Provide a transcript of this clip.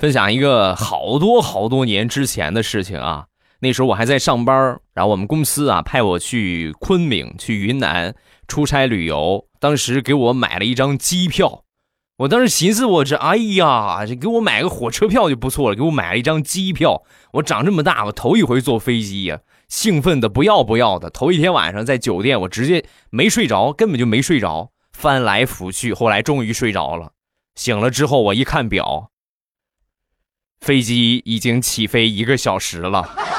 分享一个好多好多年之前的事情啊，那时候我还在上班，然后我们公司啊派我去昆明、去云南出差旅游，当时给我买了一张机票。我当时寻思，我这哎呀，这给我买个火车票就不错了，给我买了一张机票。我长这么大，我头一回坐飞机呀，兴奋的不要不要的。头一天晚上在酒店，我直接没睡着，根本就没睡着，翻来覆去，后来终于睡着了。醒了之后，我一看表。飞机已经起飞一个小时了。